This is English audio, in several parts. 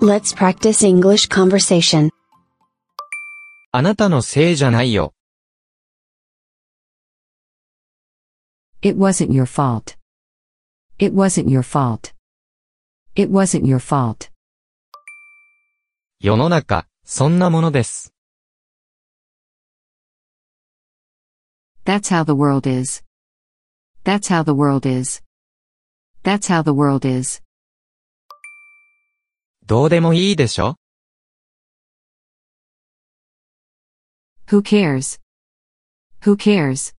Let's practice English conversation. あなたのせいじゃないよ。 It wasn't your fault. It wasn't your fault. It wasn't your fault. 世の中、そんなものです。 That's how the world is. That's how the world is. That's how the world is. どうでもいいでしょ Who cares? Who cares?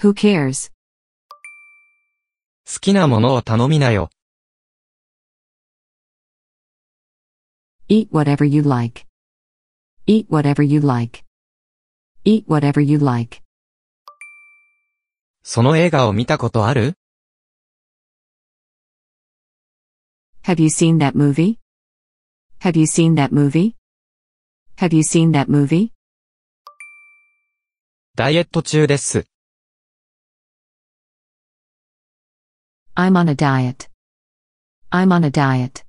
Who cares? 好きなものを頼みなよ。Eat whatever you like. Eat whatever you like. Eat whatever you like. その映画を見たことある Have you seen that movie? Have you seen that movie? Have you seen that movie? ダイエット中です。 I'm on a diet. I'm on a diet.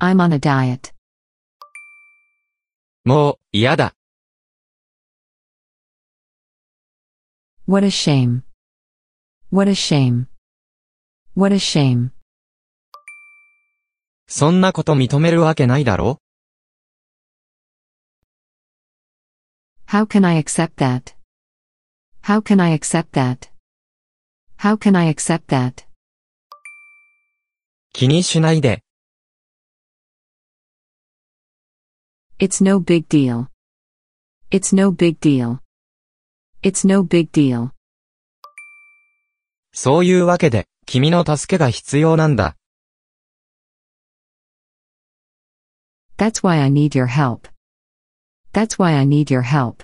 I'm on a diet. もう、嫌だ。 What a shame. What a shame. What a shame. そんなこと認めるわけないだろ How can I accept that? How can I accept that? How can I accept that? 気にしないで。It's no big deal. It's no big deal. It's no big deal. そういうわけで、君の助けが必要なんだ。That's why I need your help. That's why I need your help.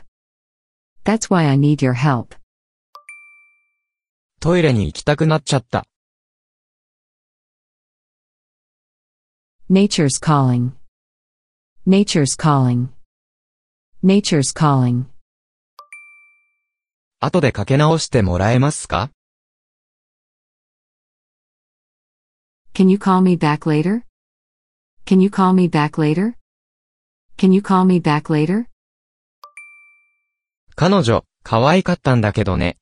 That's why I need your help. トイレに行きたくなっちゃった。 Nature's calling. Nature's calling. Nature's calling. 後でかけ直してもらえますか Can you call me back later? Can you call me back later? Can you call me back later? 彼女、可愛かったんだけどね。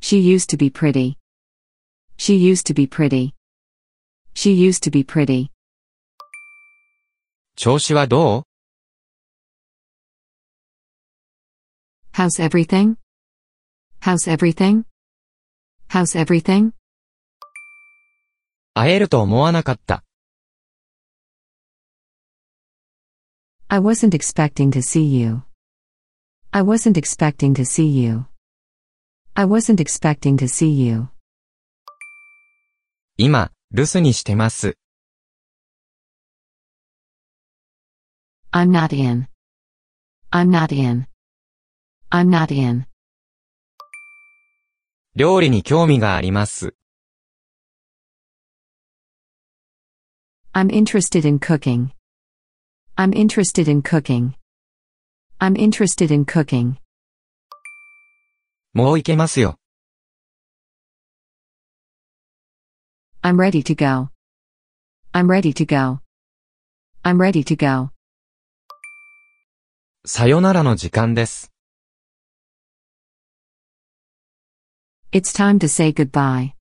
She used to be pretty. She used to be pretty. She used to be pretty. 調子はどう How's everything? How's everything? How's everything? 会えると思わなかった。I wasn't expecting to see you. I wasn't expecting to see you. I wasn't expecting to see you. 今、留守にしてます。I'm not in. I'm not in. I'm not in. 料理に興味があります。I'm interested in cooking. I'm interested in cooking. I'm interested in cooking. もう行けますよ。 I'm ready to go. I'm ready to go. I'm ready to go. さよならの時間です。 It's time to say goodbye.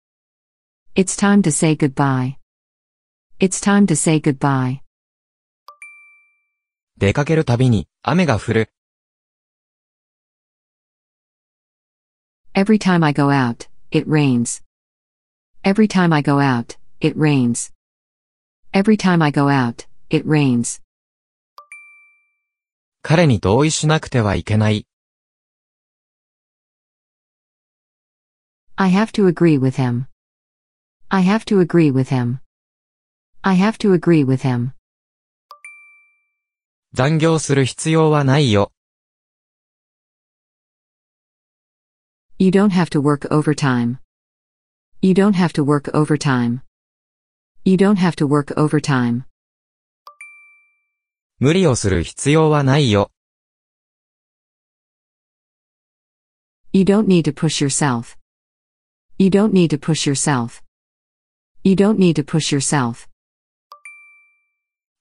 It's time to say goodbye. It's time to say goodbye. 出かけるたびに、雨が降る。 Every time I go out, it rains. Every time I go out, it rains. Every time I go out, it rains. 彼に同意しなくてはいけない。 I have to agree with him. I have to agree with him. I have to agree with him. 残業する必要はないよ。 You don't have to work overtime. You don't have to work overtime. You don't have to work overtime. 無理をする必要はないよ。 You don't need to push yourself. You don't need to push yourself. You don't need to push yourself.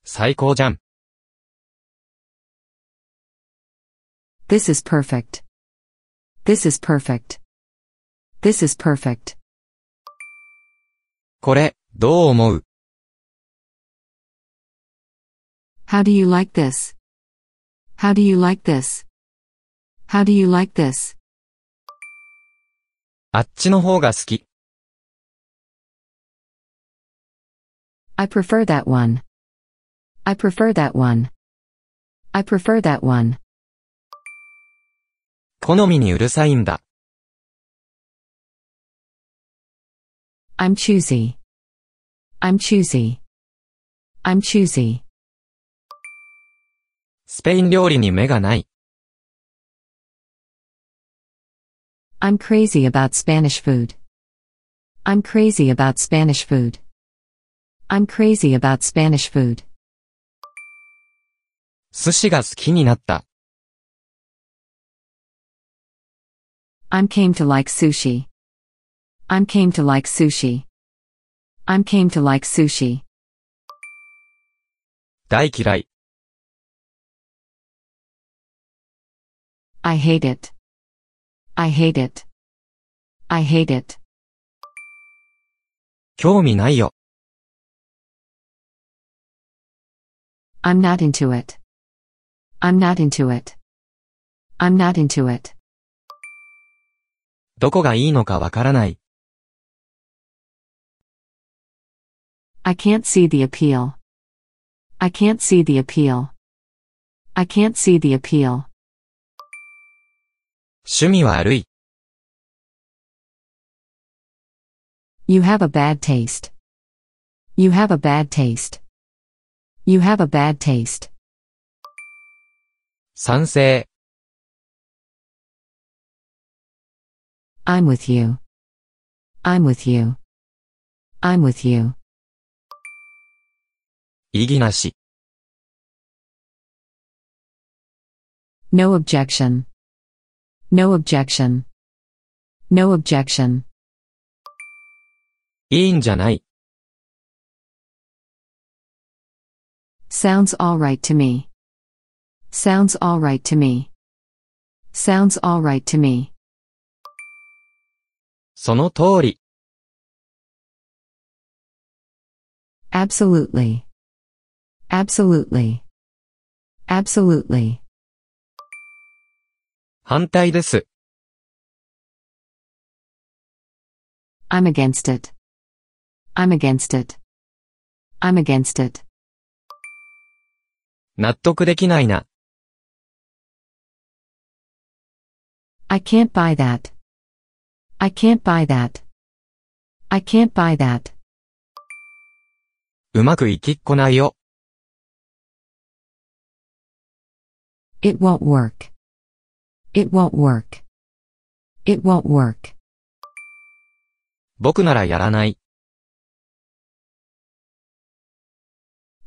最高じゃん。 This is perfect. This is perfect. This is perfect. これ、どう思う How do you like this? How do you like this? How do you like this? あっちの方が好き。 I prefer that one. I prefer that one. I prefer that one. 好みにうるさいんだ。 I'm choosy. I'm choosy. I'm choosy. スペイン料理に目がない。 I'm crazy about Spanish food. I'm crazy about Spanish food. I'm crazy about Spanish food. 寿司が好きになった。 I'm came to like sushi. I'm came to like sushi. I'm came to like sushi. 大嫌い。 I hate it. I hate it. I hate it. 興味ないよ。 I'm not into it. I'm not into it. I'm not into it. どこがいいのかわからない。 I can't see the appeal. I can't see the appeal. I can't see the appeal. 趣味は悪い。 You have a bad taste. You have a bad taste. You have a bad taste. 賛成。 I'm with you. I'm with you. I'm with you. 意義なし。 No objection. No objection. No objection. いいんじゃない。 Sounds alright to me. Sounds alright to me. Sounds alright to me. その通り。 Absolutely. Absolutely. Absolutely. 反対です。 I'm against it. I'm against it. I'm against it. 納得できないな。 I can't buy that. I can't buy that. I can't buy that. うまくいきっこないよ。 It won't work. It won't work. It won't work. 僕ならやらない。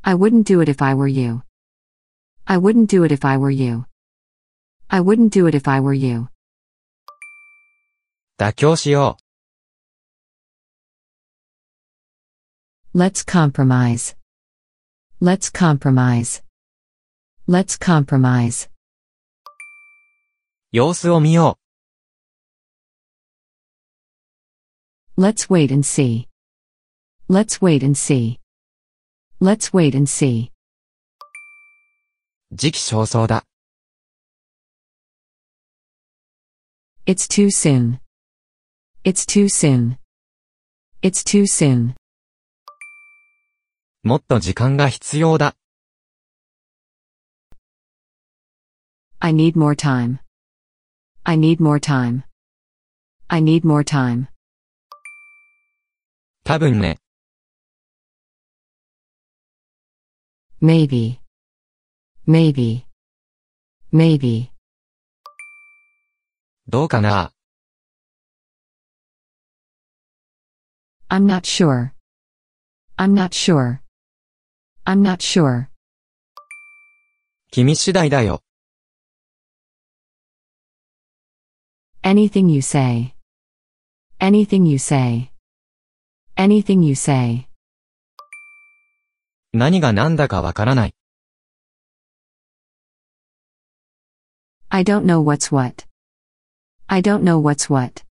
I wouldn't do it if I were you. I wouldn't do it if I were you. I wouldn't do it if I were you. 妥協しよ Let's compromise. Let's compromise. Let's compromise. う。様子を見よ Let's wait and see. Let's wait and see. Let's wait and see. う。時期尚早だ。It's too soon. It's too soon. It's too soon. もっと時間が必要だ。I need more time. I need more time. I need more time. 多分ね。Maybe. Maybe. Maybe. どうかな I'm not sure. I'm not sure. I'm not sure. 君次第だよ。 Anything you say. Anything you say. Anything you say. 何が何だかわからない。 I don't know what's what. I don't know what's what.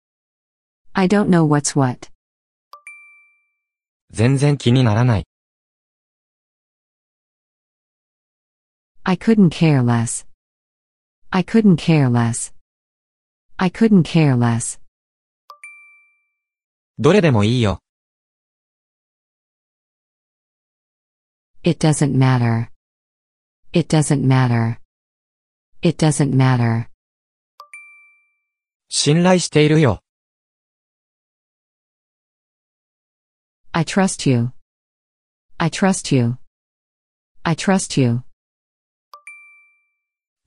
I don't know what's what. 全然気にならない。I couldn't care less. I couldn't care less. I couldn't care less. どれでもいいよ。It doesn't matter. It doesn't matter. It doesn't matter. 信頼しているよ。I trust you. I trust you. I trust you.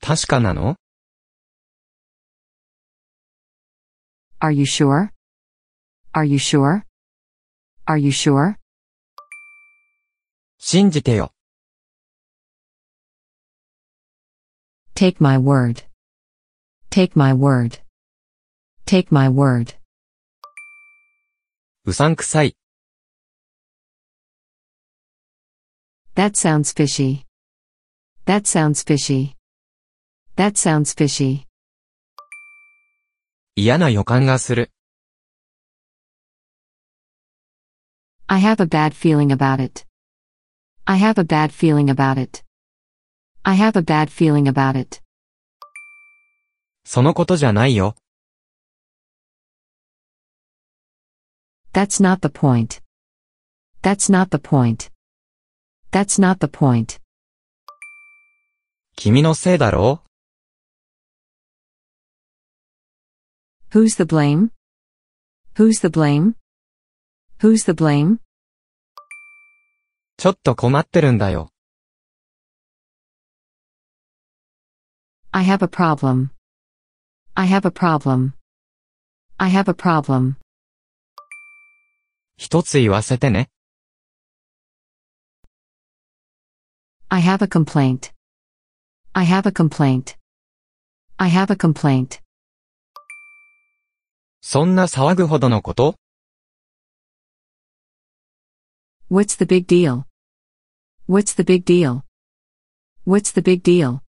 確かなの Are you sure? Are you sure? Are you sure? 信じてよ。 Take my word. Take my word. Take my word. うさんくさい。 That sounds fishy. That sounds fishy. That sounds fishy. 嫌な予感がする。 I have a bad feeling about it. I have a bad feeling about it. I have a bad feeling about it. そのことじゃないよ。 That's not the point. That's not the point. That's not the point. 君のせいだろ Who's the blame? Who's the blame? Who's the blame? ちょっと困ってるんだよ。 I have a problem. I have a problem. I have a problem. 一つ言わせてね。 I have a complaint. I have a complaint. I have a complaint. そんな騒ぐほどのこと What's the big deal? What's the big deal? What's the big deal?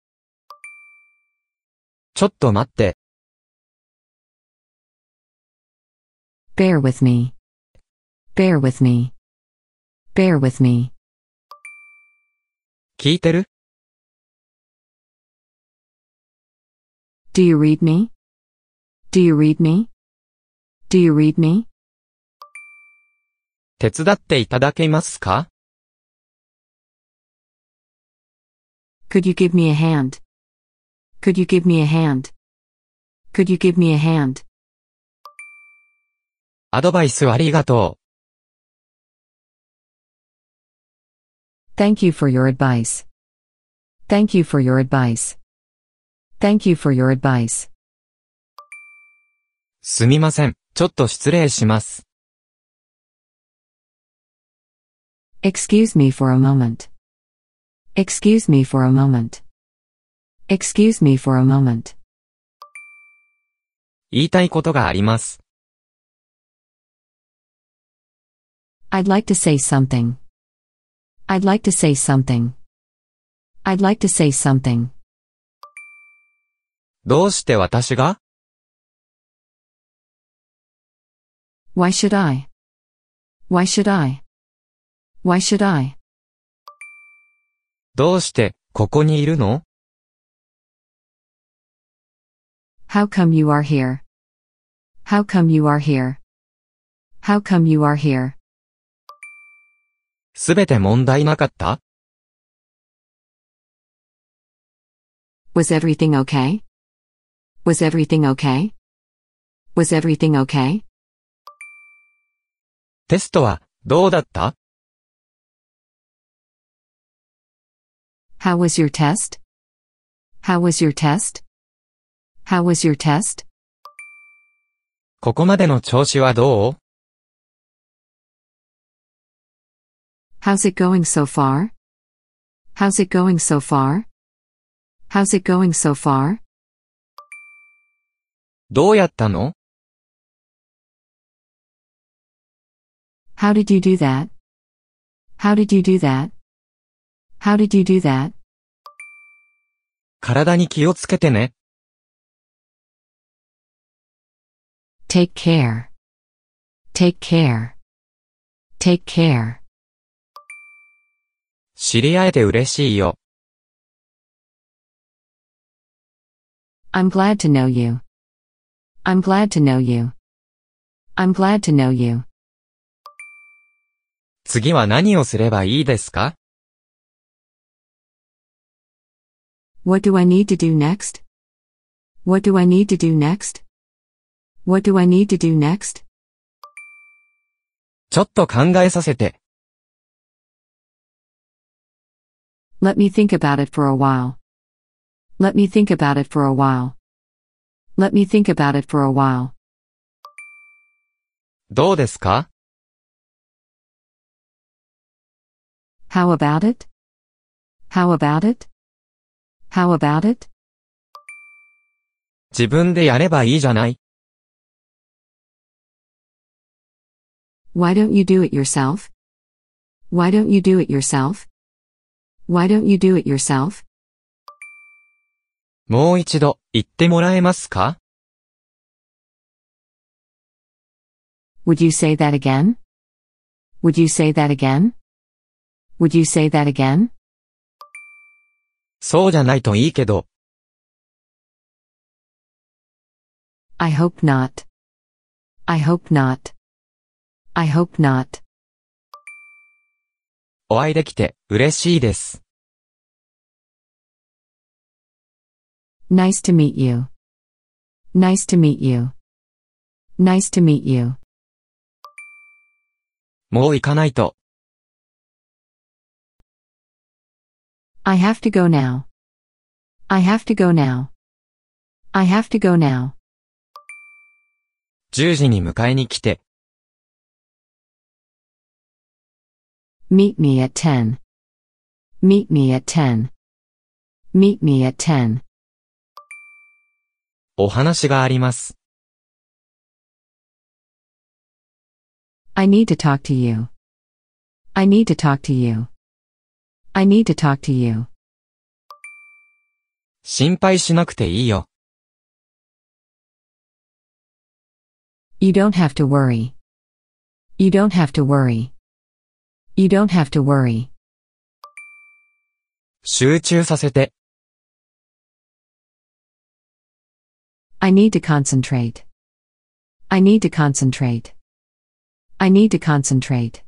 ちょっと待って。 Bear with me. Bear with me. Bear with me. 聞いてる Do you read me? Do you read me? Do you read me? 手伝っていただけますか Could you give me a hand? Could you give me a hand? Could you give me a hand? アドバイスありがと Thank you for your advice. Thank you for your advice. Thank you for your advice. う。すみません。ちょっと失礼します。 Excuse me for a moment. Excuse me for a moment. Excuse me for a moment. 言いたいことがあります。 I'd like to say something. I'd like to say something. I'd like to say something. どうして私が Why should I? Why should I? Why should I? どうして、ここにいるの How come you are here? How come you are here? How come you are here? すべて問題なかった Was everything okay? Was everything okay? Was everything okay? テストは、どうだった How was your test? How was your test? How was your test? ここまでの調子はどう How's it going so far? How's it going so far? How's it going so far? どうやったの How did you do that? How did you do that? How did you do that? 体に気をつけてね。 Take care. Take care. Take care. 知り合えて嬉しいよ。I'm glad to know you. I'm glad to know you. I'm glad to know you. 次は何をすればいいですか What do I need to do next? What do I need to do next? What do I need to do next? ちょっと考えさせて。Let me think about it for a while. Let me think about it for a while. Let me think about it for a while. どうですか How about it? How about it? How about it? 自分でやればいいじゃない。 Why don't you do it yourself? Why don't you do it yourself? Why don't you do it yourself? もう一度、言ってもらえますか Would you say that again? Would you say that again? Would you say that again? そうじゃないといいけど、 I hope not. I hope not. I hope not. お会いできて嬉しいです。Nice to meet you. Nice to meet you. Nice to meet you. もう行かないと。I have to go now. I have to go now. I have to go now. 10時に迎えに来て。Meet me at 10. Meet me at 10. Meet me at 10. お話があります。 I need to talk to you. I need to talk to you. I need to talk to you. 心配しなくていいよ。 You don't have to worry. You don't have to worry. You don't have to worry. 集中させて。 I need to concentrate. I need to concentrate. I need to concentrate.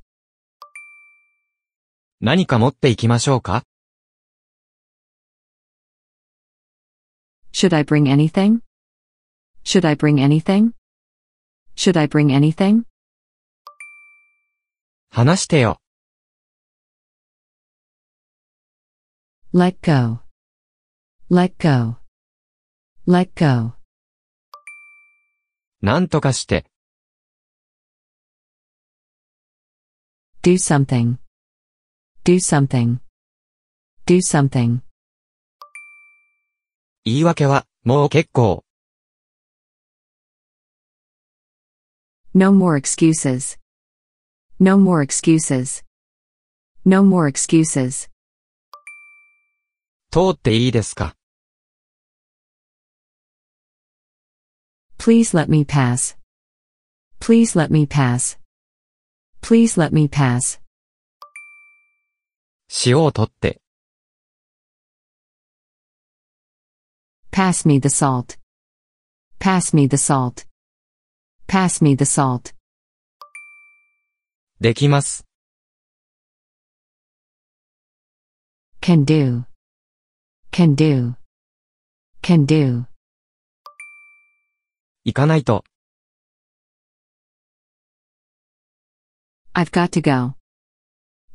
何か持って行きましょうか Should I bring anything? Should I bring anything? Should I bring anything? 話してよ。 Let go. Let go. Let go. なんとかして。 Do something. Do something. Do something. 言い訳は、もう結構。 No more excuses. No more excuses. No more excuses. 通っていいですか Please let me pass. Please let me pass. Please let me pass. 塩を取って。Pass me the salt. Pass me the salt. Pass me the salt. できます。Can do. Can do. Can do. 行かないと。 I've got to go.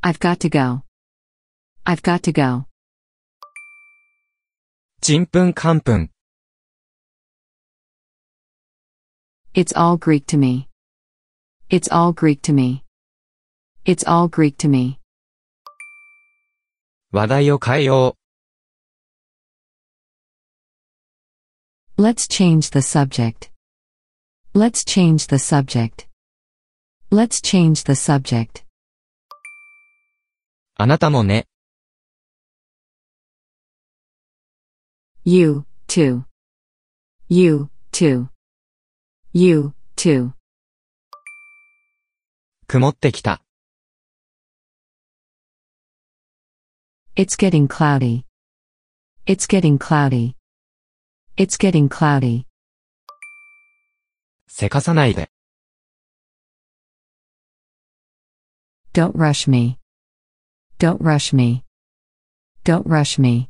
I've got to go. I've got to go. ちんぷんかんぷん。 It's all Greek to me. It's all Greek to me. It's all Greek to me. 話題を変えよ Let's change the subject. Let's change the subject. Let's change the subject. あなたもね、 You, too. You, too. You, too. 曇ってきた。 It's getting cloudy. It's getting cloudy. It's getting cloudy. せかさないで。 Don't rush me. Don't rush me. Don't rush me.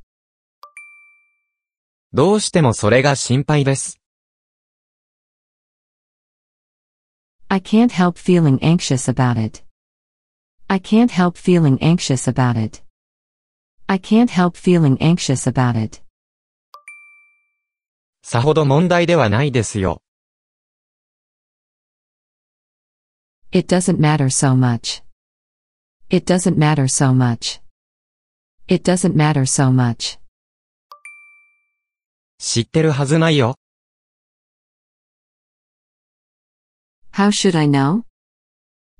どうしてもそれが心配です。 I can't help feeling anxious about it. I can't help feeling anxious about it. I can't help feeling anxious about it. さほど問題ではないですよ。It doesn't matter so much. It doesn't matter so much. It doesn't matter so much. 知ってるはずないよ。How should I know?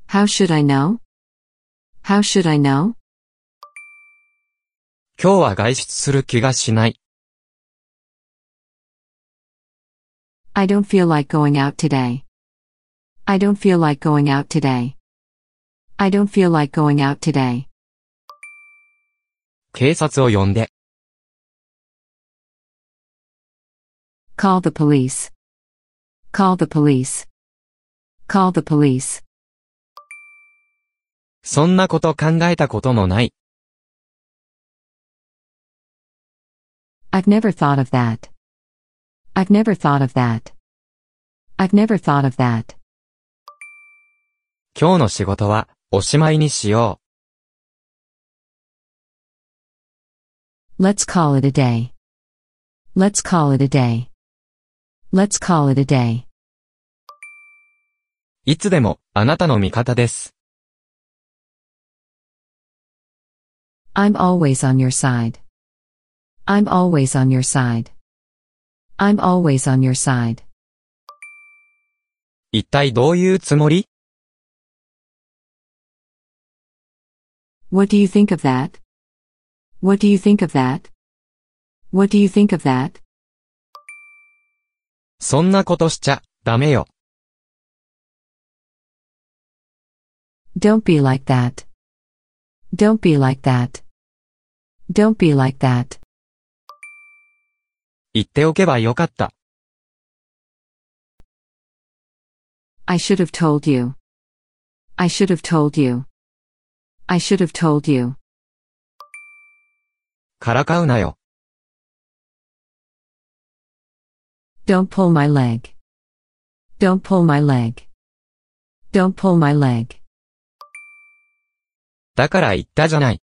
How should I know? How should I know? 今日は外出する気がしない。I don't feel like going out today. I don't feel like going out today. I don't feel like going out today. 警察を呼んで。 Call the police. Call the police. Call the police. そんなこと考えたこともない。 I've never thought of that. I've never thought of that. I've never thought of that. 今日の仕事は、おしまいにしよ Let's call it a day. Let's call it a day. Let's call it a day. う。いつでも、あなたの味方です。 I'm always on your side. I'm always on your side. I'm always on your side. 一体どういうつもり What do you think of that? What do you think of that? What do you think of that? そんなことしちゃ、ダメよ。 Don't be like that. Don't be like that. Don't be like that. 言っておけばよかった。I should have told you. I should have told you. I should have told you. からかうなよ。Don't pull my leg. Don't pull my leg. Don't pull my leg. だから言ったじゃない。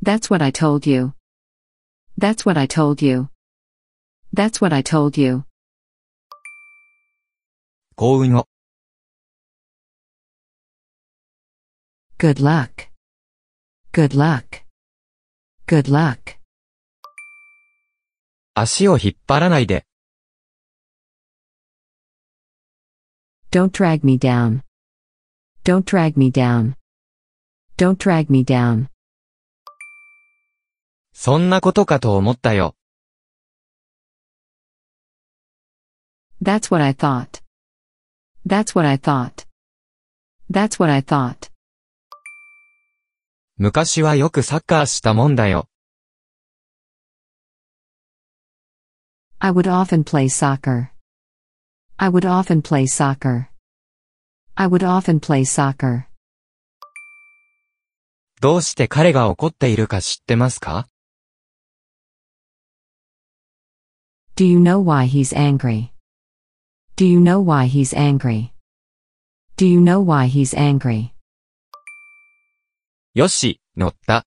That's what I told you. That's what I told you. That's what I told you. 幸運を。 Good luck. Good luck. Good luck. 足を引っ張らないで。 Don't drag me down. Don't drag me down. Don't drag me down. そんなことかと思ったよ。That's what I thought. That's what I thought. That's what I thought. 昔はよくサッカーしたもんだよ。I would often play soccer. I would often play soccer. I would often play soccer. どうして彼が怒っているか知ってますか Do you know why he's angry? Do you know why he's angry? Do you know why he's angry? よし、乗った。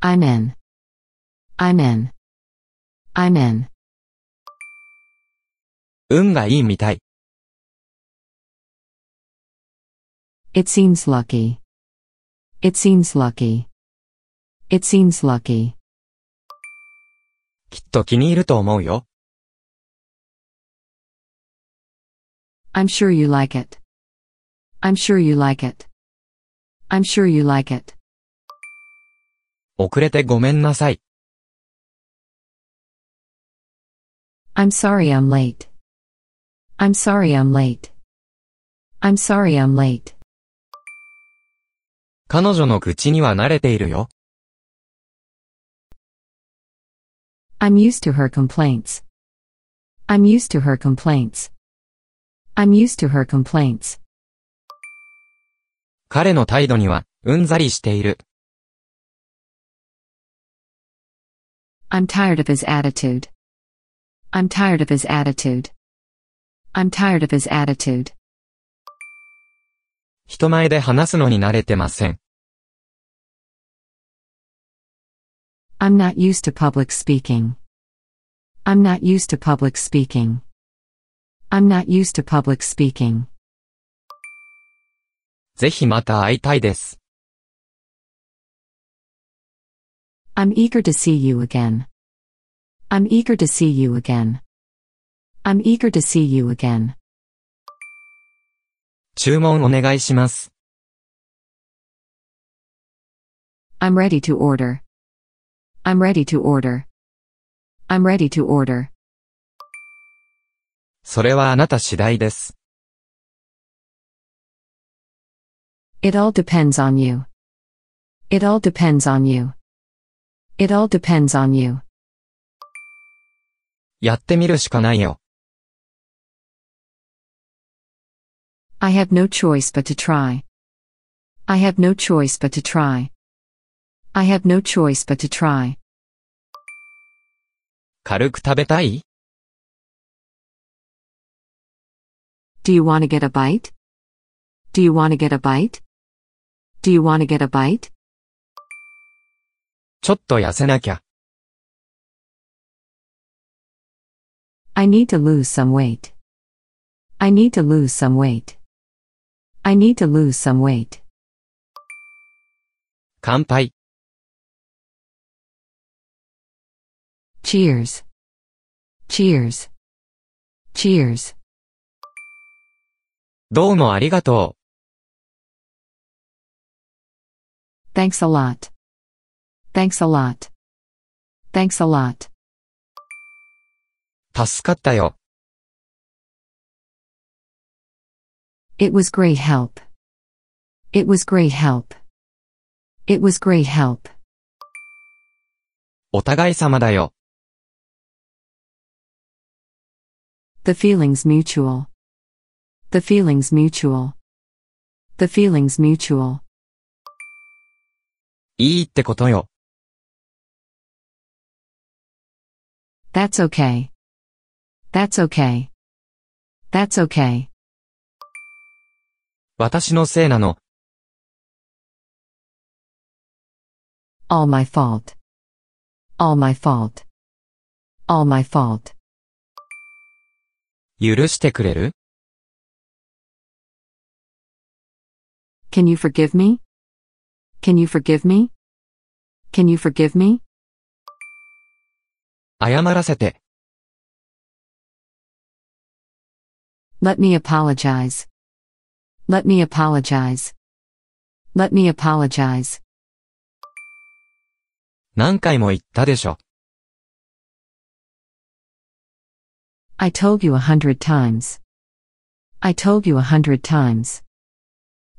I'm in. I'm in. I'm in. 運がいいみたい。 It seems lucky. It seems lucky. It seems lucky. きっと気に入ると思うよ。I'm sure you like it. I'm sure you like it. I'm sure you like it. 遅れてごめんなさい。I'm sorry I'm late. I'm sorry I'm late. I'm sorry I'm late. 彼女の口には慣れているよ。I'm used to her complaints. I'm used to her complaints. I'm used to her complaints. 彼の態度には、うんざりしている。 I'm tired of his attitude. I'm tired of his attitude. I'm tired of his attitude. 人前で話すのに慣れてません。 I'm not used to public speaking. I'm not used to public speaking. I'm not used to public speaking. ぜひまた会いたいです。 I'm eager to see you again. I'm eager to see you again. I'm eager to see you again. 注文お願いします。 I'm ready to order. I'm ready to order. I'm ready to order. それはあなた次第です。 It all depends on you. It all depends on you. It all depends on you. やってみるしかないよ。 I have no choice but to try. I have no choice but to try. I have no choice but to try. 軽く食べたい Do you want to get a bite? Do you want to get a bite? Do you want to get a bite? ちょっと痩せなきゃ。 I need to lose some weight. I need to lose some weight. I need to lose some weight. 乾杯。 Cheers. Cheers. Cheers. どうもありがと Thanks a lot. Thanks a lot. Thanks a lot. う。助かったよ。It was great help. It was great help. It was great help. お互い様だよ。The feelings mutual. The feelings mutual. The feelings mutual. いいってことよ。 That's okay. That's okay. That's okay. 私のせいなの。 All my fault. All my fault. All my fault. 許してくれる Can you forgive me? Can you forgive me? Can you forgive me? 謝らせて。Let me apologize. Let me apologize. Let me apologize. 何回も言ったでしょ。I told you a hundred times. I told you a hundred times.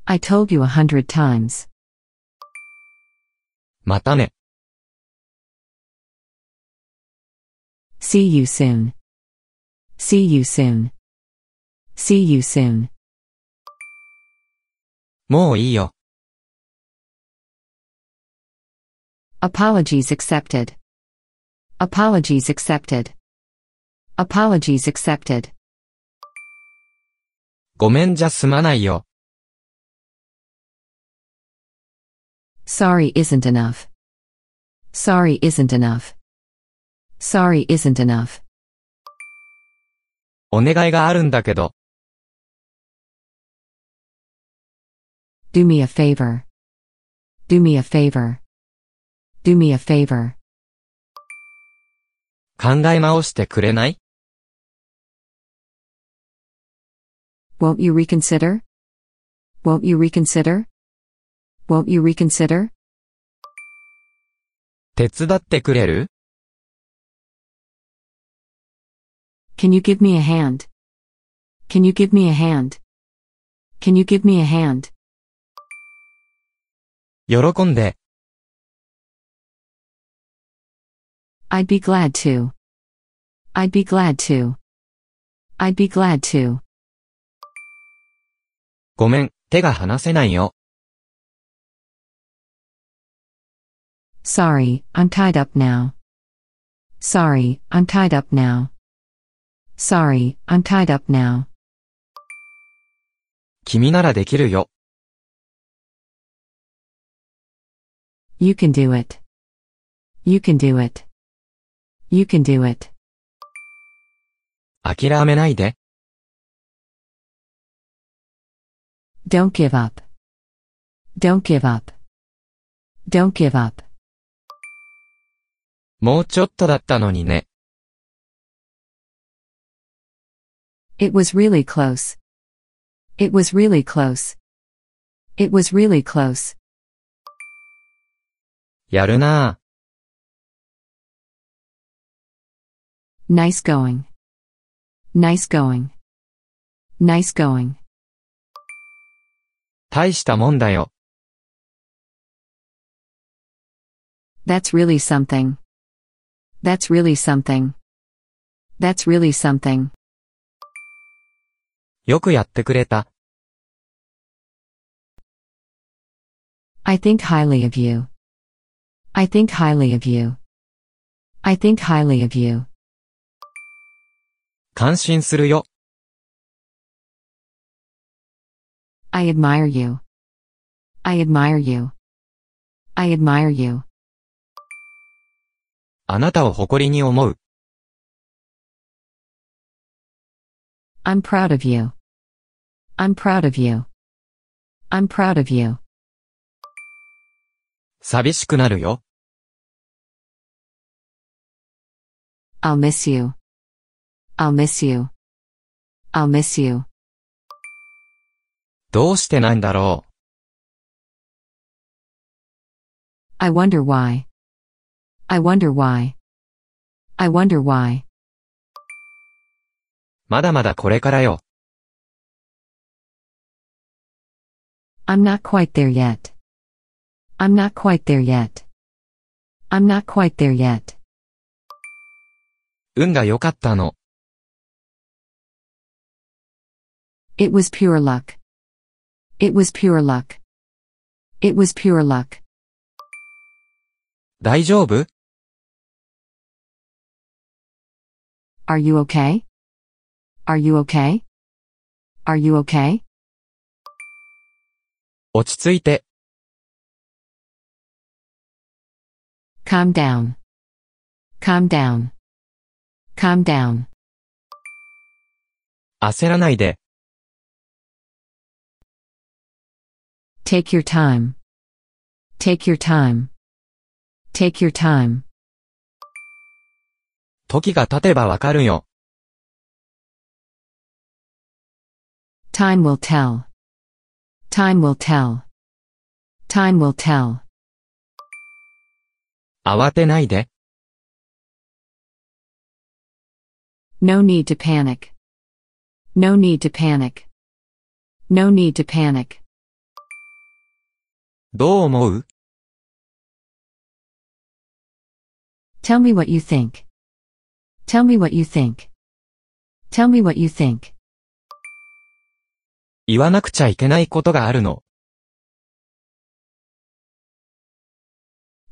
I told you a hundred times. またね。 See you soon. See you soon. See you soon. もういいよ。 Apologies accepted. Apologies accepted. Apologies accepted. ごめんじゃ済まないよ。 Sorry isn't enough. Sorry isn't enough. Sorry isn't enough. お願いがあるんだけど。 Do me a favor. Do me a favor. Do me a favor. 考え直してくれない Won't you reconsider? Won't you reconsider? Won't you reconsider? 手伝ってくれる Can you give me a hand? Can you give me a hand? Can you give me a hand? 喜んで、 I'd be glad to. I'd be glad to. I'd be glad to. ごめん、手が離せないよ。Sorry, I'm tied up now. Sorry, I'm tied up now. Sorry, I'm tied up now. 君ならできるよ。You can do it. You can do it. You can do it. 諦めないで。Don't give up. Don't give up. Don't give up. もうちょっとだったのにね。 It was really close. It was really close. It was really close. やるなぁ。 Nice going. Nice going. Nice going. 大したもんだよ。That's really something. That's really something. That's really something. よくやってくれた。I think highly of you. I think highly of you. I think highly of you. 感心するよ。I admire you. I admire you. I admire you. あなたを誇りに思う。 I'm proud of you. I'm proud of you. I'm proud of you. 寂しくなるよ。 I'll miss you. I'll miss you. I'll miss you. どうしてなんだろう。I wonder why. I wonder why. I wonder why. まだまだこれからよ。I'm not quite there yet. I'm not quite there yet. I'm not quite there yet. 運が良かったの。It was pure luck. It was pure luck. It was pure luck. 大丈夫 Are you okay? Are you okay? Are you okay? 落ち着いて。 Calm down. Calm down. Calm down. 焦らないで。 Take your time. Take your time. Take your time. 時が経てばわかるよ。 Time will tell. Time will tell. Time will tell. 慌てないで。 No need to panic. No need to panic. No need to panic. どう思う Tell me what you think. Tell me what you think. Tell me what you think. 言わなくちゃいけないことがあるの。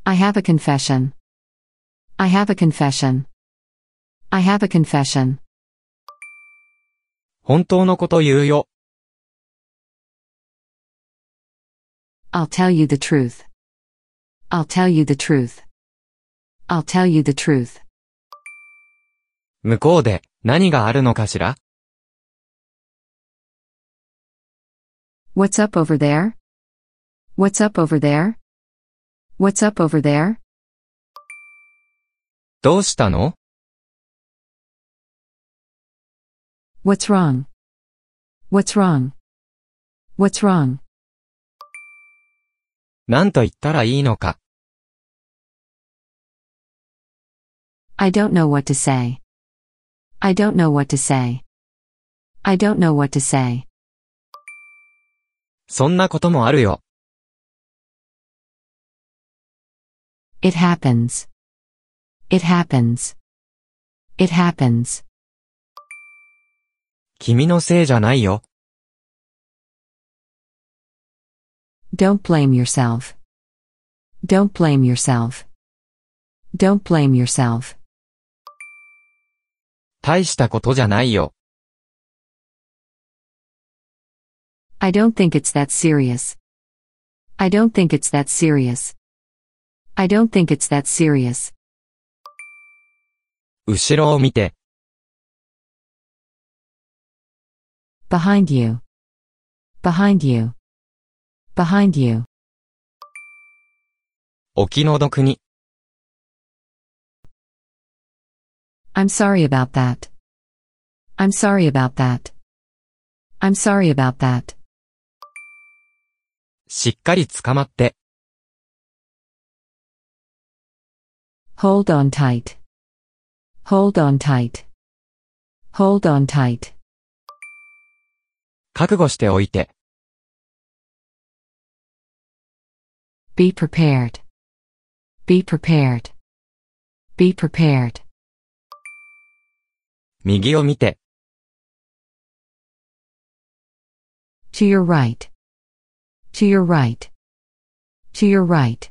I have a confession. I have a confession. I have a confession. 本当のこと言うよ。I'll tell you the truth. I'll tell you the truth. I'll tell you the truth. 向こうで何があるのかしら What's up over there? What's up over there? What's up over there? どうしたの What's wrong? What's wrong? What's wrong? なんと言ったらいいのか。I don't know what to say. I don't know what to say. I don't know what to say. そんなこともあるよ。It happens. It happens. It happens. 君のせいじゃないよ。Don't blame yourself. Don't blame yourself. Don't blame yourself. 大したことじゃないよ。 I don't think it's that serious. I don't think it's that serious. I don't think it's that serious. 後ろを見て、 Behind you. Behind you. Behind you. お気の毒に。I'm sorry about that. I'm sorry about that. I'm sorry about that. しっかり捕まって。Hold on tight. Hold on tight. Hold on tight. 覚悟しておいて。Be prepared. Be prepared. Be prepared. 右を見て。 To your right. To your right. To your right.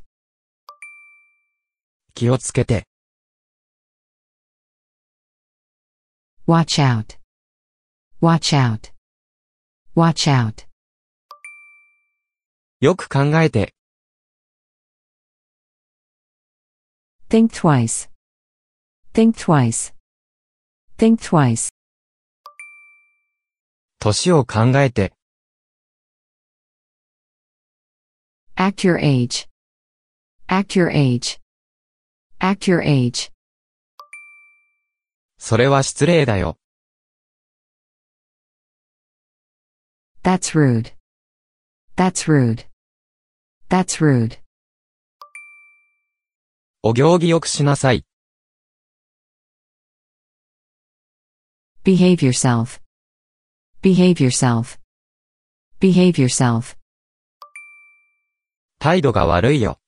気をつけて。 Watch out. Watch out. Watch out. よく考えて。 Think twice. Think twice. Think twice. 年を考えて。Act your age. Act your age. Act your age. それは失礼だよ。That's rude. That's rude. That's rude. お行儀よくしなさい。Behave yourself. Behave yourself. Behave yourself. 態度が悪いよ。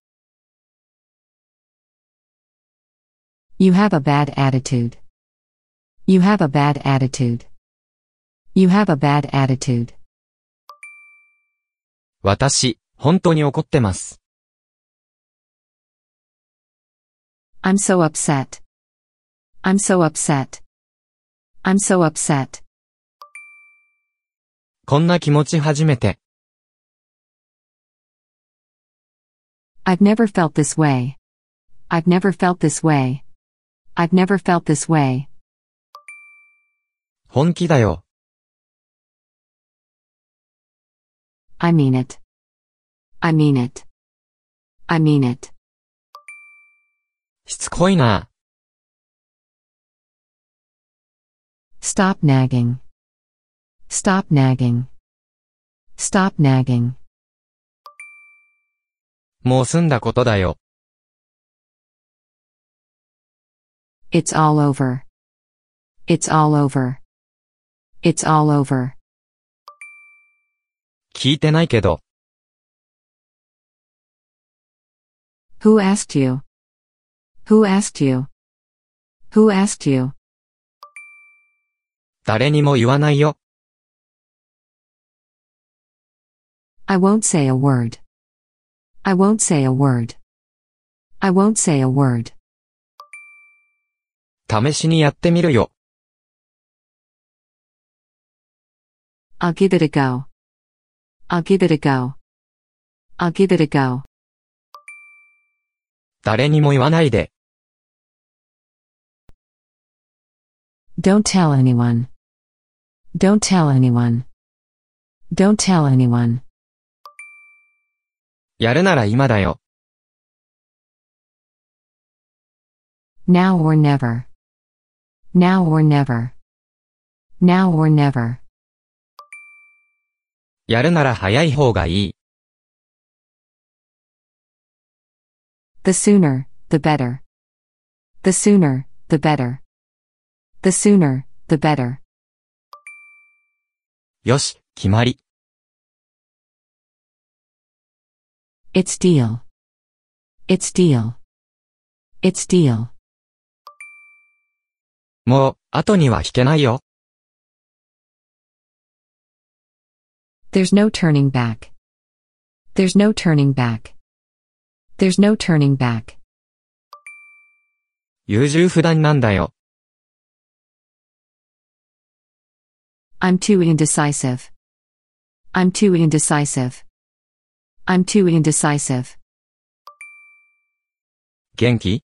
You have a bad attitude. You have a bad attitude. You have a bad attitude. 私、本当に怒ってます。I'm so upset. I'm so upset. I'm so upset. こんな気持ち初めて。 I've never felt this way. I've never felt this way. I've never felt this way. 本気だよ。 I mean it. I mean it. I mean it. しつこいな。Stop nagging. Stop nagging. Stop nagging. もう済んだことだよ。It's all over. It's all over. It's all over. 聞いてないけど。Who asked you? Who asked you? Who asked you? 誰にも言わないよ。I won't say a word. I won't say a word. I won't say a word. 試しにやってみるよ。I'll give it a go. I'll give it a go. I'll give it a go. 誰にも言わないで。Don't tell anyone. Don't tell anyone. Don't tell anyone. やるなら今だよ。 Now or never. Now or never. Now or never. やるなら早い方がいい。 The sooner, the better. The sooner, the better. The sooner, the better. よし、決まり。 It's deal. It's deal. It's deal. もう、後には引けないよ。 There's no turning back. There's no turning back. There's no turning back. 優柔不断なんだよ。 I'm too indecisive. I'm too indecisive. I'm too indecisive. 元気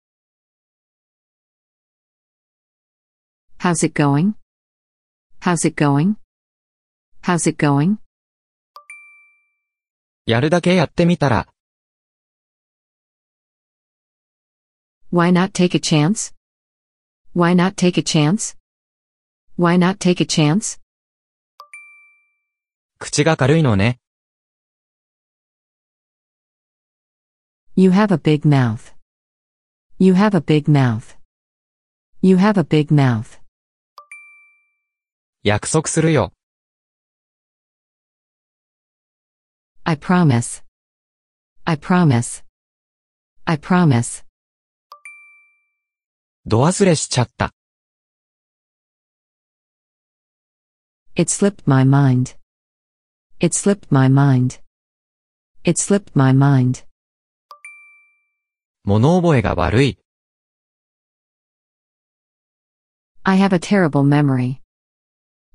How's it going? How's it going? How's it going? やるだけやってみたら、 Why not take a chance? Why not take a chance? Why not take a chance? 口が軽いのね。You have a big mouth. You have a big mouth. You have a big mouth. 約束するよ。I promise. I promise. I promise. 度忘れしちゃった。It slipped my mind. It slipped my mind. It slipped my mind. 物覚えが悪い。 I have a terrible memory.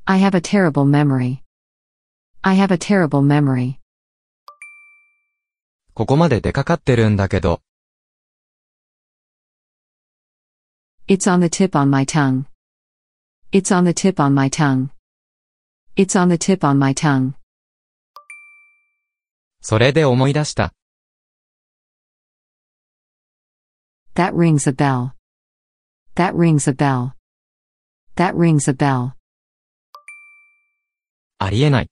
I have a terrible memory. I have a terrible memory. ここまで出かかってるんだけど、 It's on the tip on my tongue. It's on the tip on my tongue. It's on the tip on my tongue. それで思い出した。That rings a bell. That rings a bell. That rings a bell. ありえない。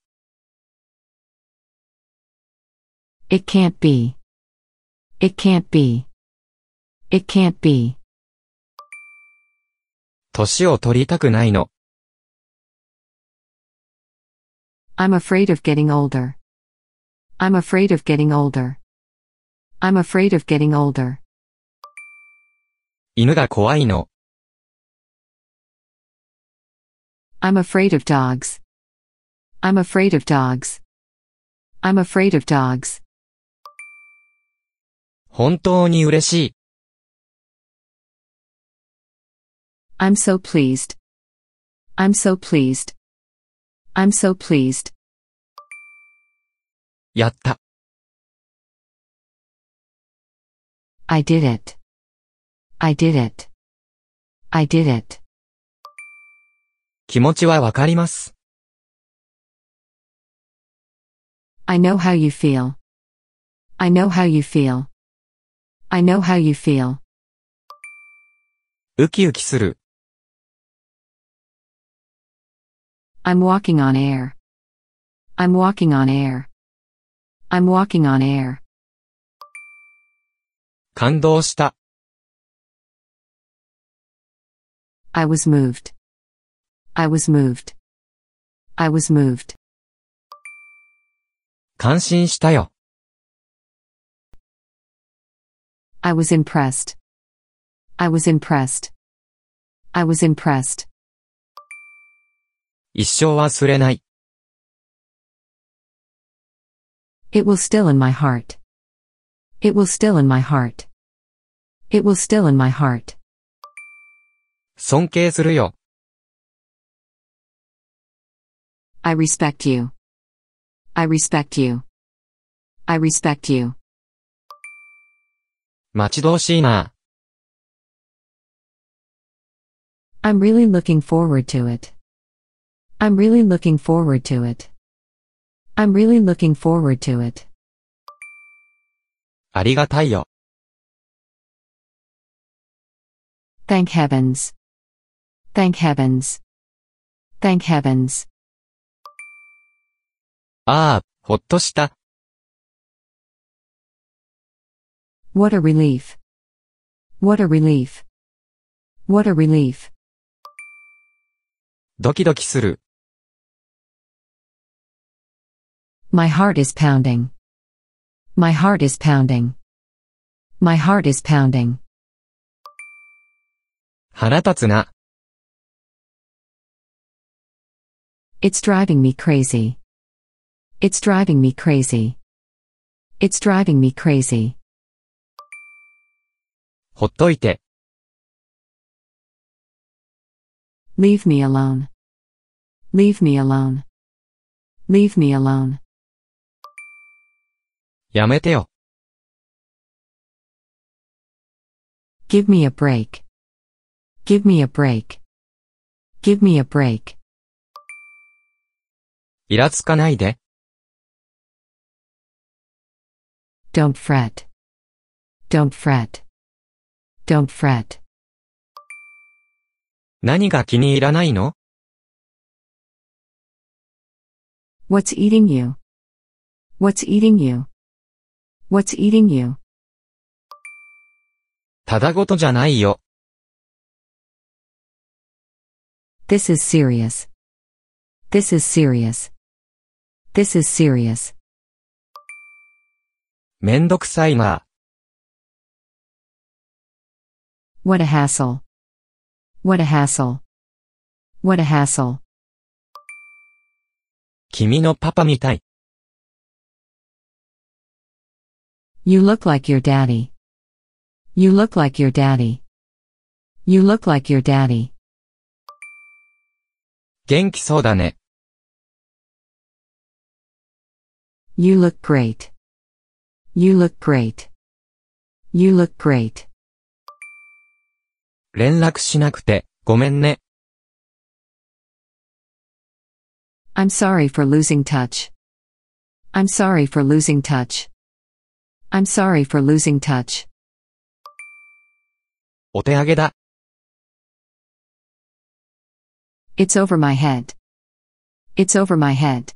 It can't be. It can't be. It can't be. 年を取りたくないの。I'm afraid of getting older. I'm afraid of getting older. I'm afraid of getting older. 犬が怖いの。 I'm afraid of dogs. I'm afraid of dogs. I'm afraid of dogs. 本当に嬉しい。 I'm so pleased. I'm so pleased. I'm so pleased. やった。I did it. I did it. I did it. 気持ちはわかります。I know how you feel. I know how you feel. I know how you feel. ウキウキする。I'm walking on air. I'm walking on air. I'm walking on air. 感動した。 I was moved. I was moved. I was moved. 感心したよ。 I was impressed. I was impressed. I was impressed. 一生忘れない。 It will still in my heart. It will still in my heart. It will still in my heart. 尊敬するよ。 I respect you. I respect you. I respect you. 待ち遠しいな。 I'm really looking forward to it. I'm really looking forward to it. I'm really looking forward to it. ありがたいよ。 Thank heavens. Thank heavens. Thank heavens. ああ、ほっとした。 What a relief. What a relief. What a relief. ドキドキする。 My heart is pounding. My heart is pounding. My heart is pounding. 腹立つな。 It's driving me crazy. It's driving me crazy. It's driving me crazy. ほっといて。 Leave me alone. Leave me alone. Leave me alone. やめてよ。Give me a break. Give me a break. Give me a break. イラつかないで。Don't fret. Don't fret. Don't fret. 何が気に入らないの What's eating you? What's eating you? What's eating you? ただごとじゃないよ。 This is serious. This is serious. This is serious. めんどくさいな。 What a hassle. What a hassle. What a hassle. 君のパパみたい。 You look like your daddy. You look like your daddy. You look like your daddy. 元気そうだね。 You look great. You look great. You look great. 連絡しなくて、ごめんね。 I'm sorry for losing touch. I'm sorry for losing touch. I'm sorry for losing touch. お手上げだ。 It's over my head. It's over my head.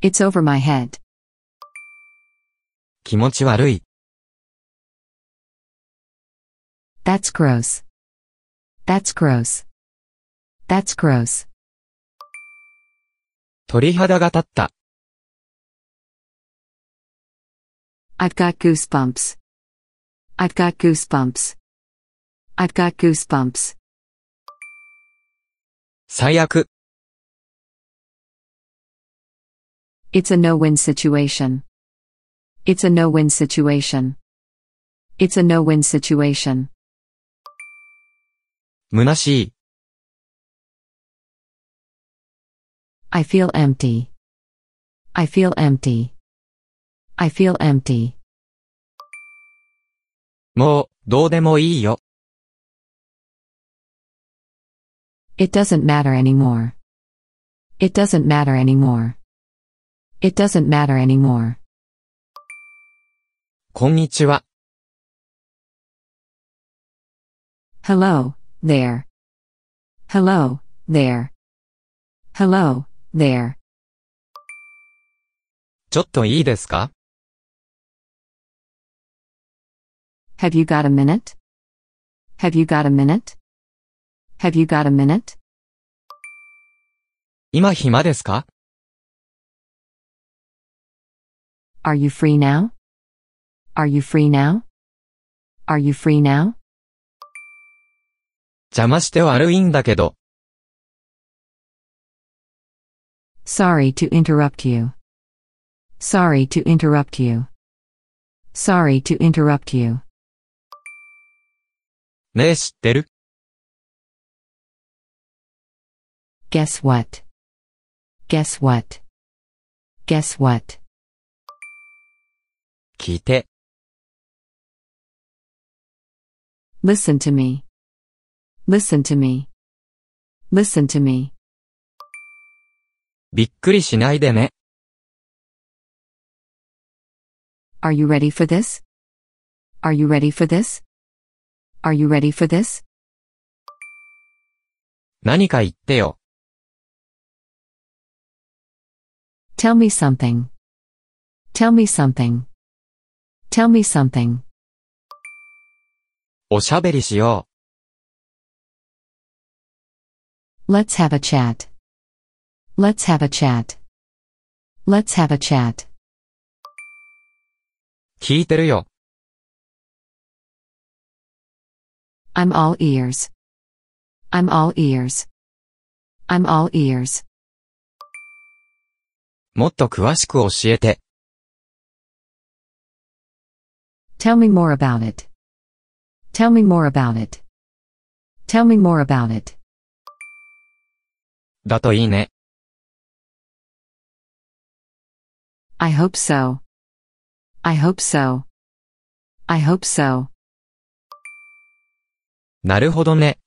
It's over my head. 気持ち悪い。 That's gross. That's gross. That's gross. 鳥肌が立った。 I've got goosebumps. I've got goosebumps. I've got goosebumps. 最悪。 It's a no-win situation. It's a no-win situation. It's a no-win situation. 虚しい。 I feel empty. I feel empty. I feel empty. もう、どうでもいいよ。It doesn't matter anymore. It doesn't matter anymore. It doesn't matter anymore. こんにちは。Hello, there. Hello, there. Hello, there. ちょっといいですか Have you got a minute? Have you got a minute? Have you got a minute? 今暇ですか Are you free now? Are you free now? Are you free now? 邪魔して悪いんだけど。 Sorry to interrupt you. Sorry to interrupt you. Sorry to interrupt you. ねえ知ってる Guess what? Guess what? Guess what? 聞いて。Listen to me. Listen to me. Listen to me. びっくりしないでね。Are you ready for this? Are you ready for this? Are you ready for this? 何か言ってよ。 Tell me something. Tell me something. Tell me something. おしゃべりしよ Let's have a chat. Let's have a chat. Let's have a chat. う。聞いてるよ。 I'm all ears. I'm all ears. I'm all ears. もっと詳しく教えて。 Tell me more about it. Tell me more about it. Tell me more about it. だといいね。 I hope so. I hope so. I hope so. なるほどね。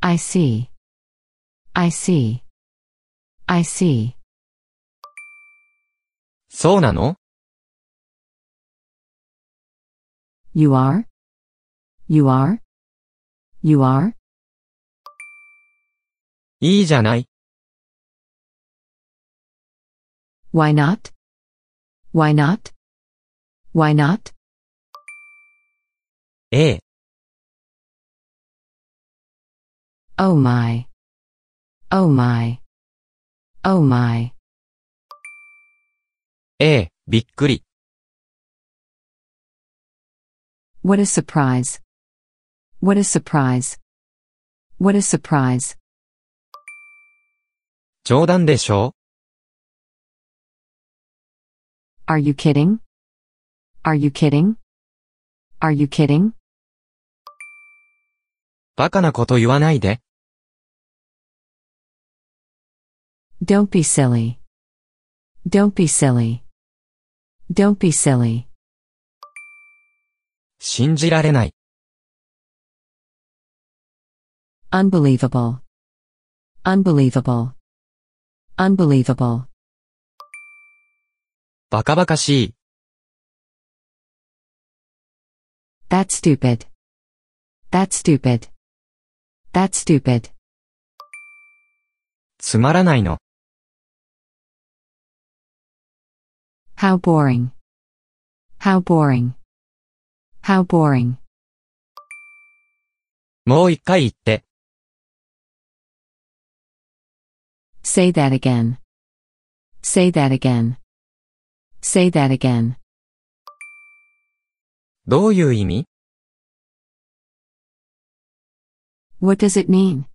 I see. I see. I see. そうなの You are? You are? You are? いいじゃない。Why not? Why not? Why not? ええ。 Oh my. Oh my. Oh my. ええ、びっくり。 What a surprise. What a surprise. What a surprise. 冗談でしょ Are you kidding? Are you kidding? Are you kidding? バカなこと言わないで。Don't be silly. Don't be silly. Don't be silly. 信じられない。Unbelievable. Unbelievable. Unbelievable. バカバカしい。That's stupid. That's stupid. That's stupid. つまらないの。 How boring. How boring. How boring. もう一回言って。 Say that again. Say that again. Say that again. どういう意味 What does it mean?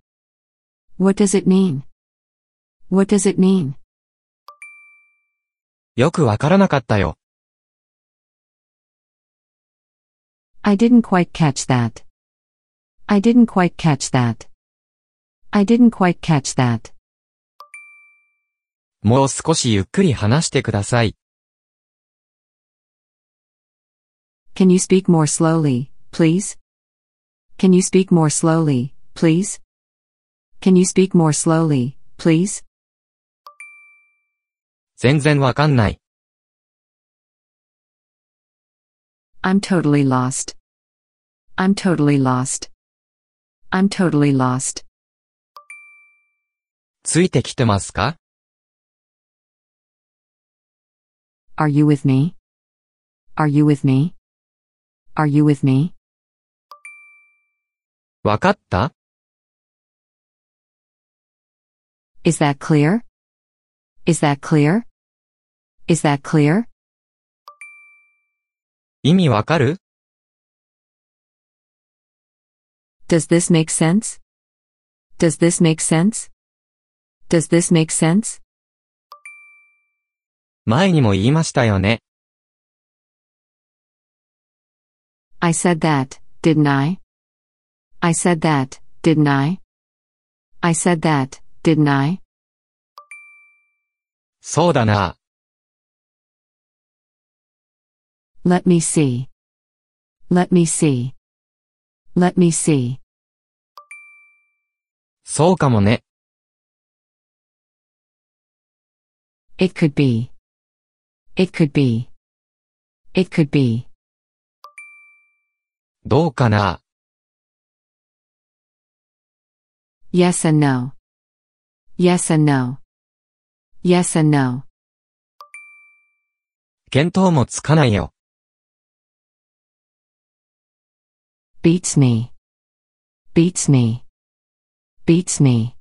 What does it mean? What does it mean? よくわからなかったよ。 I didn't quite catch that. I didn't quite catch that. I didn't quite catch that. もう少しゆっくり話してください。 Can you speak more slowly, please? Can you speak more slowly, please? Can you speak more slowly, please? 全然わかんない。 I'm totally lost. I'm totally lost. I'm totally lost. ついてきてますか Are you with me? Are you with me? Are you with me? わかった Is that clear? Is that clear? Is that clear? 意味わかる Does this make sense? Does this make sense? Does this make sense? 前にも言いましたよね。 I said that, didn't I? I said that, didn't I? I said that, didn't I? そうだな。 Let me see. Let me see. Let me see. そうかもね。 It could be. It could be. It could be. どうかな Yes and no. Yes and no. Yes and no. 見当もつかないよ。 Beats me. Beats me. Beats me.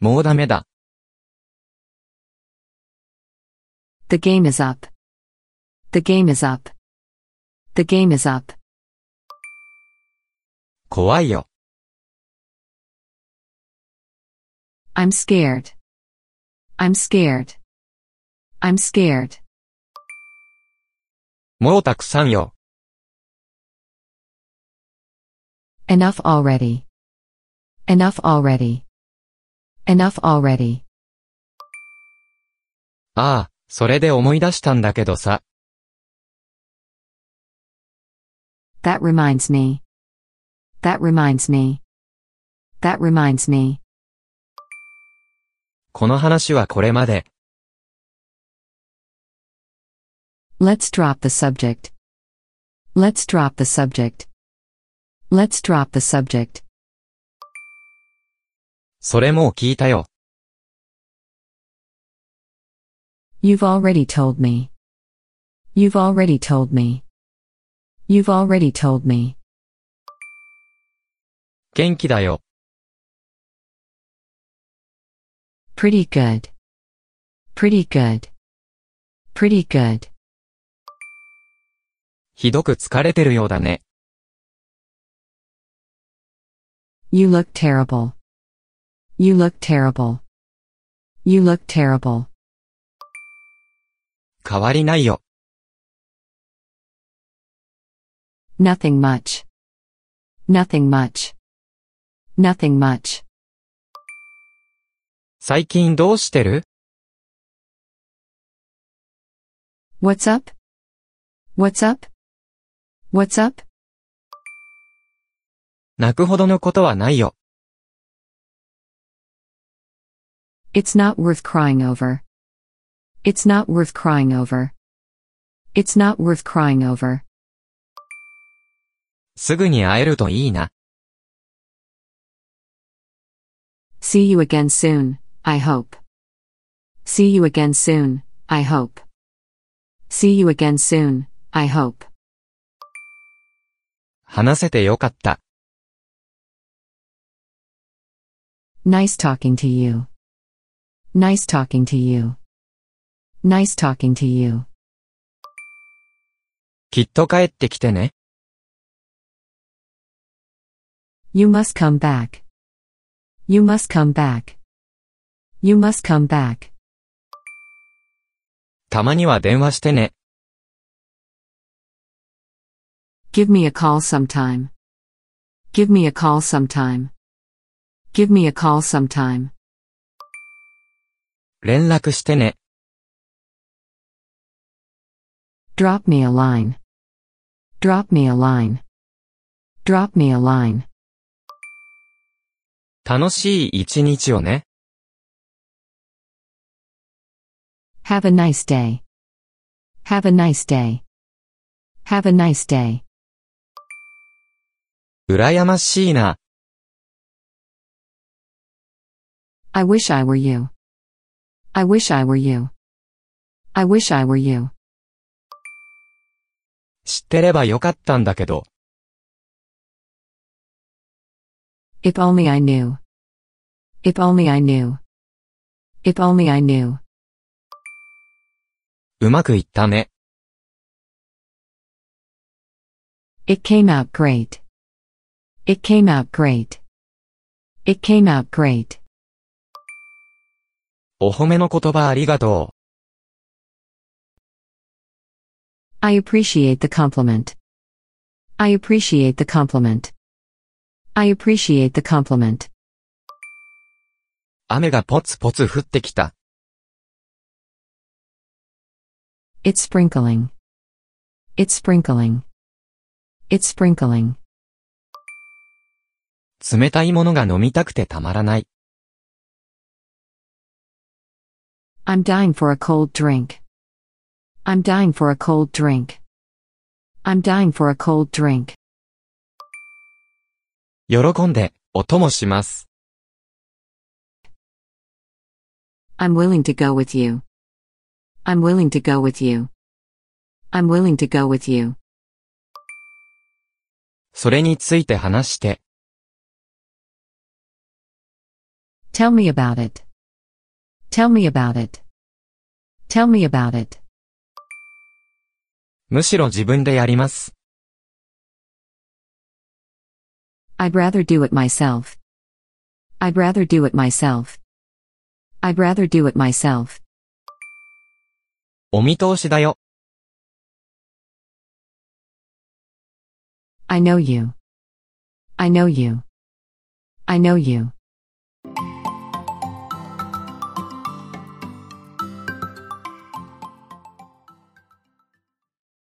もうダメだ。 The game is up. The game is up. The game is up. 怖いよ。 I'm scared. I'm scared. I'm scared. もうたくさんよ。 Enough already. Enough already. Enough already. ああ、それで思い出したんだけどさ。 That reminds me. That reminds me. That reminds me. この話はこれまで。Let's drop the subject. Let's drop the subject. Let's drop the subject. それもう聞いたよ。You've already told me. You've already told me. You've already told me. 元気だよ。Pretty good. Pretty good. Pretty good. ひどく疲れてるようだね。 You look terrible. You look terrible. You look terrible. 変わりないよ。 Nothing much. Nothing much. Nothing much. 最近どうしてる What's up? What's up? What's up? 泣くほどのことはないよ。It's not worth crying over. It's not worth crying over. It's not worth crying over. すぐに会えるといいな。See you again soon, I hope. See you again soon, I hope. See you again soon, I hope. 話せてよかった。 Nice talking to you. Nice talking to you. Nice talking to you. きっと帰ってきてね。 You must come back. You must come back. You must come back. たまには電話してね。 Give me a call sometime. Give me a call sometime. Give me a call sometime. 連絡してね。 Drop me a line. Drop me a line. Drop me a line. 楽しい一日をね。 Have a nice day. Have a nice day. Have a nice day. 羨ましいな。 I wish I were you. I wish I were you. I wish I were you. 知ってればよかったんだけど。 If only I knew. If only I knew. If only I knew. うまくいったね。It came out great. It came out great. It came out great. お褒めの言葉ありがと I appreciate the compliment. I appreciate the compliment. I appreciate the compliment. う。雨がポツポツ降ってきた。It's sprinkling. It's sprinkling. It's sprinkling. 冷たいものが飲みたくてたまらない。 I'm dying for a cold drink. I'm dying for a cold drink. I'm dying for a cold drink. 喜んで、お供します。 I'm willing to go with you. I'm willing to go with you. I'm willing to go with you. それについて話して。 Tell me about it. Tell me about it. Tell me about it. むしろ自分でやります。 I'd rather do it myself. I'd rather do it myself. I'd rather do it myself. お見通しだよ。I know you. I know you. I know you.